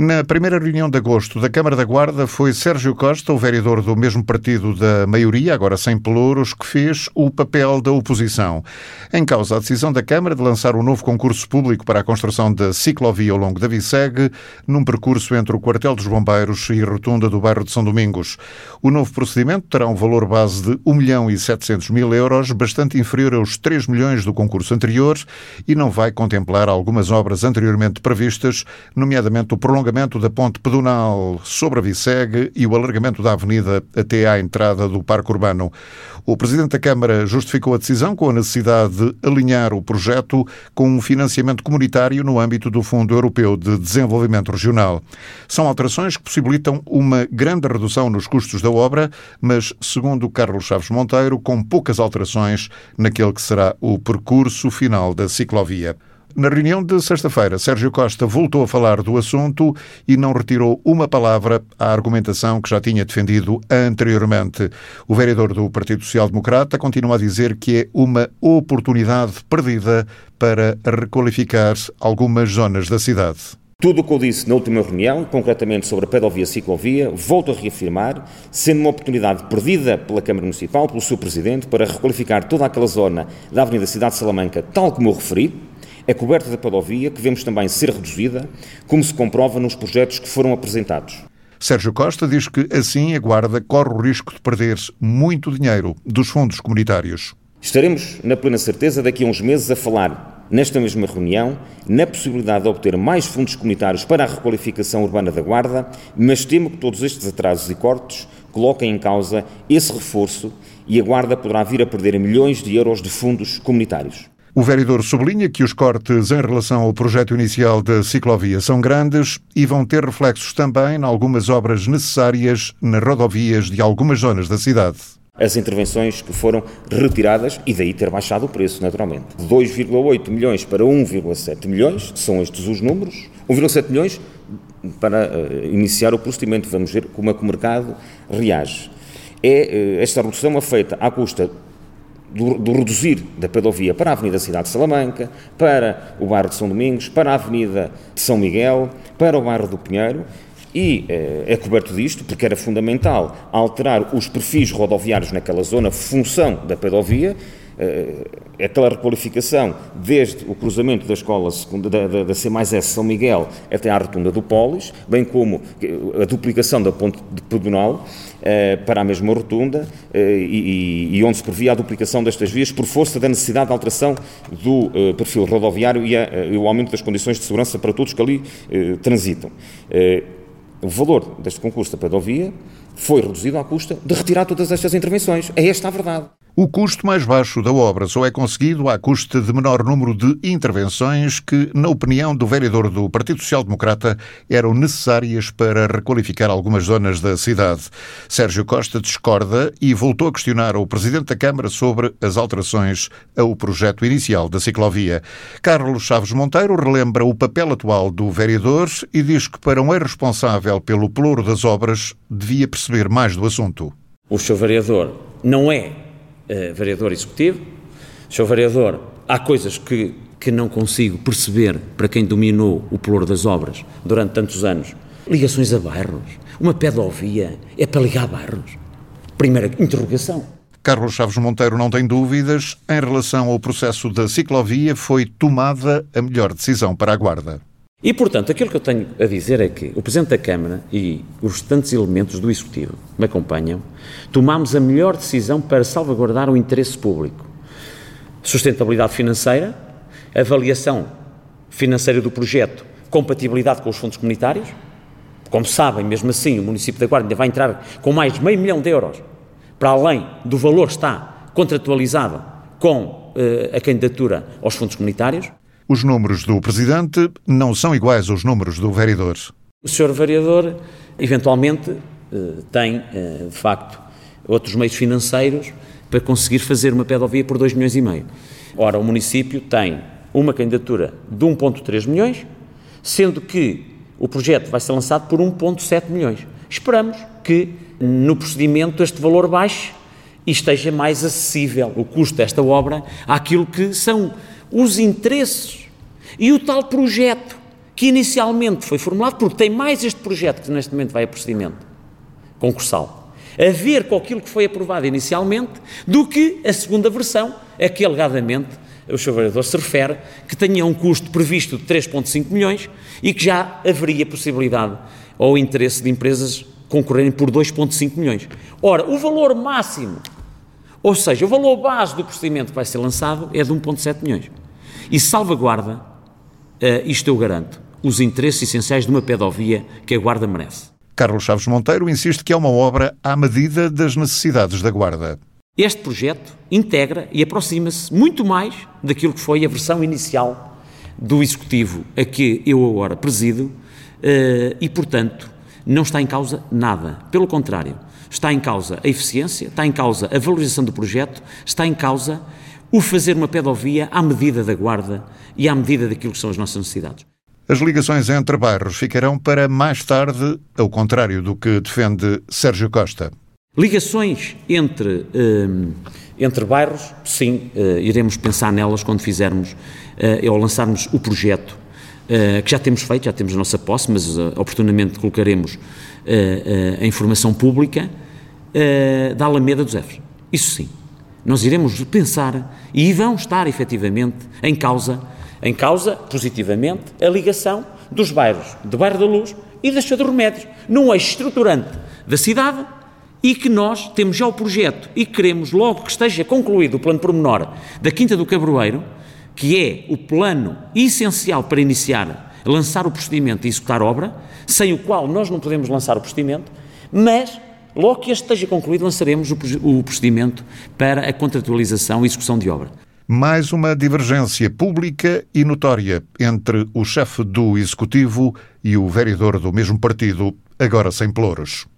Na primeira reunião de agosto da Câmara da Guarda foi Sérgio Costa, o vereador do mesmo partido da maioria, agora sem pelouros, que fez o papel da oposição. Em causa a decisão da Câmara de lançar um novo concurso público para a construção da ciclovia ao longo da Vicegue, num percurso entre o quartel dos bombeiros e a rotunda do bairro de São Domingos. O novo procedimento terá um valor base de 1 milhão e 700 mil euros, bastante inferior aos 3 milhões do concurso anterior, e não vai contemplar algumas obras anteriormente previstas, nomeadamente o prolongamento alargamento da ponte pedonal sobre a Vicegue e o alargamento da avenida até à entrada do Parque Urbano. O Presidente da Câmara justificou a decisão com a necessidade de alinhar o projeto com um financiamento comunitário no âmbito do Fundo Europeu de Desenvolvimento Regional. São alterações que possibilitam uma grande redução nos custos da obra, mas, segundo Carlos Chaves Monteiro, com poucas alterações naquele que será o percurso final da ciclovia. Na reunião de sexta-feira, Sérgio Costa voltou a falar do assunto e não retirou uma palavra à argumentação que já tinha defendido anteriormente. O vereador do Partido Social Democrata continua a dizer que é uma oportunidade perdida para requalificar algumas zonas da cidade. Tudo o que eu disse na última reunião, concretamente sobre a pedovia-ciclovia, volto a reafirmar, sendo uma oportunidade perdida pela Câmara Municipal, pelo seu Presidente, para requalificar toda aquela zona da Avenida Cidade de Salamanca, tal como eu referi, a coberta da pedovia, que vemos também ser reduzida, como se comprova nos projetos que foram apresentados. Sérgio Costa diz que, assim, a Guarda corre o risco de perder muito dinheiro dos fundos comunitários. Estaremos, na plena certeza, daqui a uns meses a falar, nesta mesma reunião, na possibilidade de obter mais fundos comunitários para a requalificação urbana da Guarda, mas temo que todos estes atrasos e cortes coloquem em causa esse reforço e a Guarda poderá vir a perder milhões de euros de fundos comunitários. O vereador sublinha que os cortes em relação ao projeto inicial da ciclovia são grandes e vão ter reflexos também em algumas obras necessárias nas rodovias de algumas zonas da cidade as intervenções que foram retiradas e daí ter baixado o preço, naturalmente. De 2,8 milhões para 1,7 milhões, são estes os números. 1,7 milhões para uh, iniciar o procedimento, vamos ver como é que o mercado reage. É, uh, esta redução é feita à custa do, do, reduzir da pedovia para a Avenida Cidade de Salamanca, para o bairro de São Domingos, para a Avenida de São Miguel, para o bairro do Pinheiro, e eh, é coberto disto porque era fundamental alterar os perfis rodoviários naquela zona, função da pedovia, aquela requalificação desde o cruzamento da escola da, da, da C mais S São Miguel até à rotunda do Polis, bem como a duplicação da ponte de pedonal eh, para a mesma rotunda eh, e, e, onde se previa a duplicação destas vias por força da necessidade de alteração do perfil rodoviário e, a, e, o aumento das condições de segurança para todos que ali transitam. o valor deste concurso da pedovia foi reduzido à custa de retirar todas estas intervenções. É esta a verdade. O custo mais baixo da obra só é conseguido à custa de menor número de intervenções que, na opinião do vereador do Partido Social Democrata, eram necessárias para requalificar algumas zonas da cidade. Sérgio Costa discorda e voltou a questionar o Presidente da Câmara sobre as alterações ao projeto inicial da ciclovia. Carlos Chaves Monteiro relembra o papel atual do vereador e diz que, para um responsável pelo pelouro das obras, devia perceber mais do assunto. O seu vereador não é uh, vereador executivo. Sr. Vereador, há coisas que, que não consigo perceber para quem dominou o pelour das obras durante tantos anos. Ligações a bairros. Uma pedovia é para ligar a bairros. Primeira interrogação. Carlos Chaves Monteiro não tem dúvidas. Em relação ao processo da ciclovia, foi tomada a melhor decisão para a Guarda. E, portanto, aquilo que eu tenho a dizer é que o Presidente da Câmara e os restantes elementos do Executivo me acompanham tomámos a melhor decisão para salvaguardar o interesse público. Sustentabilidade financeira, avaliação financeira do projeto, compatibilidade com os fundos comunitários. Como sabem, mesmo assim, o município da Guarda ainda vai entrar com mais de meio milhão de euros, para além do valor que está contratualizado com uh, a candidatura aos fundos comunitários. Os números do Presidente não são iguais aos números do vereador. O senhor vereador, eventualmente, eh, tem, eh, de facto, outros meios financeiros para conseguir fazer uma pedovia por 2 milhões e meio. Ora, o município tem uma candidatura de 1,3 milhões, sendo que o projeto vai ser lançado por 1,7 milhões. Esperamos que no procedimento este valor baixe e esteja mais acessível o custo desta obra àquilo que são os interesses e o tal projeto que inicialmente foi formulado, porque tem mais este projeto que neste momento vai a procedimento concursal, a ver com aquilo que foi aprovado inicialmente, do que a segunda versão, a que alegadamente o Sr. Vereador se refere, que tinha um custo previsto de 3,5 milhões e que já haveria possibilidade ou interesse de empresas concorrerem por 2,5 milhões. Ora, o valor máximo, ou seja, o valor base do procedimento que vai ser lançado é de 1,7 milhões. E salvaguarda, uh, isto eu garanto, os interesses essenciais de uma pedovia que a Guarda merece. Carlos Chaves Monteiro insiste que é uma obra à medida das necessidades da Guarda. Este projeto integra e aproxima-se muito mais daquilo que foi a versão inicial do Executivo a que eu agora presido eh, e, portanto, não está em causa nada. Pelo contrário, está em causa a eficiência, está em causa a valorização do projeto, está em causa o fazer uma pedovia à medida da guarda e à medida daquilo que são as nossas necessidades. As ligações entre bairros ficarão para mais tarde, ao contrário do que defende Sérgio Costa. Ligações entre, uh, entre bairros, sim, uh, iremos pensar nelas quando fizermos uh, ou lançarmos o projeto que já temos feito, já temos a nossa posse, mas oportunamente colocaremos a informação pública da Alameda dos Efes. Isso sim. Nós iremos pensar e vão estar efetivamente em causa, em causa, positivamente, a ligação dos bairros de Bairro da Luz e da Chá de Remédios, num eixo estruturante da cidade e que nós temos já o projeto e queremos, logo que esteja concluído o plano pormenor da Quinta do Cabroeiro, que é o plano essencial para iniciar, lançar o procedimento e executar obra, sem o qual nós não podemos lançar o procedimento, mas logo que este esteja concluído, lançaremos o procedimento para a contratualização e execução de obra. Mais uma divergência pública e notória entre o chefe do Executivo e o vereador do mesmo partido, agora sem pelouros.